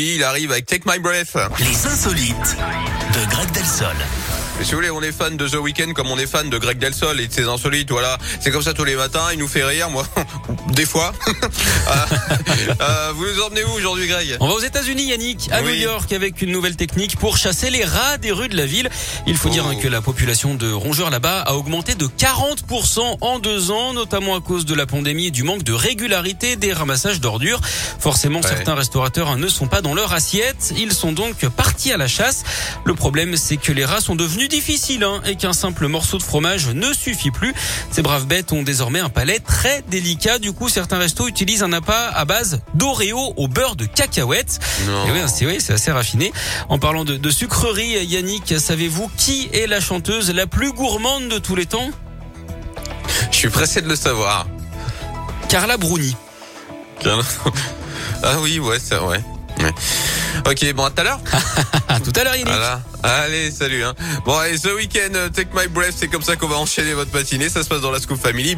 Il arrive avec Take My Breath. Les insolites de Greg Delsol. Si vous voulez, on est fan de The Weeknd comme on est fan de Greg Delsol et de ses insolites. Voilà, c'est comme ça tous les matins. Il nous fait rire, moi, des fois. Euh, euh, vous nous emmenez où aujourd'hui, Greg? On va aux États-Unis, Yannick, à Oui. New York, avec une nouvelle technique pour chasser les rats des rues de la ville. Il faut Oh. dire hein, que la population de rongeurs là-bas a augmenté de 40% en deux ans, notamment à cause de la pandémie et du manque de régularité des ramassages d'ordures. Forcément, Ouais. certains restaurateurs hein, ne sont pas dans leur assiette. Ils sont donc partis à la chasse. Le problème, c'est que les rats sont devenus difficiles hein, et qu'un simple morceau de fromage ne suffit plus. Ces braves bêtes ont désormais un palais très délicat. Du coup, certains restos utilisent un appât à base d'Oreo au beurre de cacahuètes. Non. Et oui, c'est oui, c'est assez raffiné. En parlant de, de sucrerie, Yannick, savez-vous qui est la chanteuse la plus gourmande de tous les temps? Je suis pressé de le savoir. Carla Bruni. Ah oui, ouais, c'est vrai. Ouais. Ok, bon, à tout à l'heure. À tout à l'heure, Yannick. Voilà. Allez, salut. Hein. Bon, et The Weeknd, euh, Take My Breath, c'est comme ça qu'on va enchaîner votre matinée. Ça se passe dans la Scoop Family.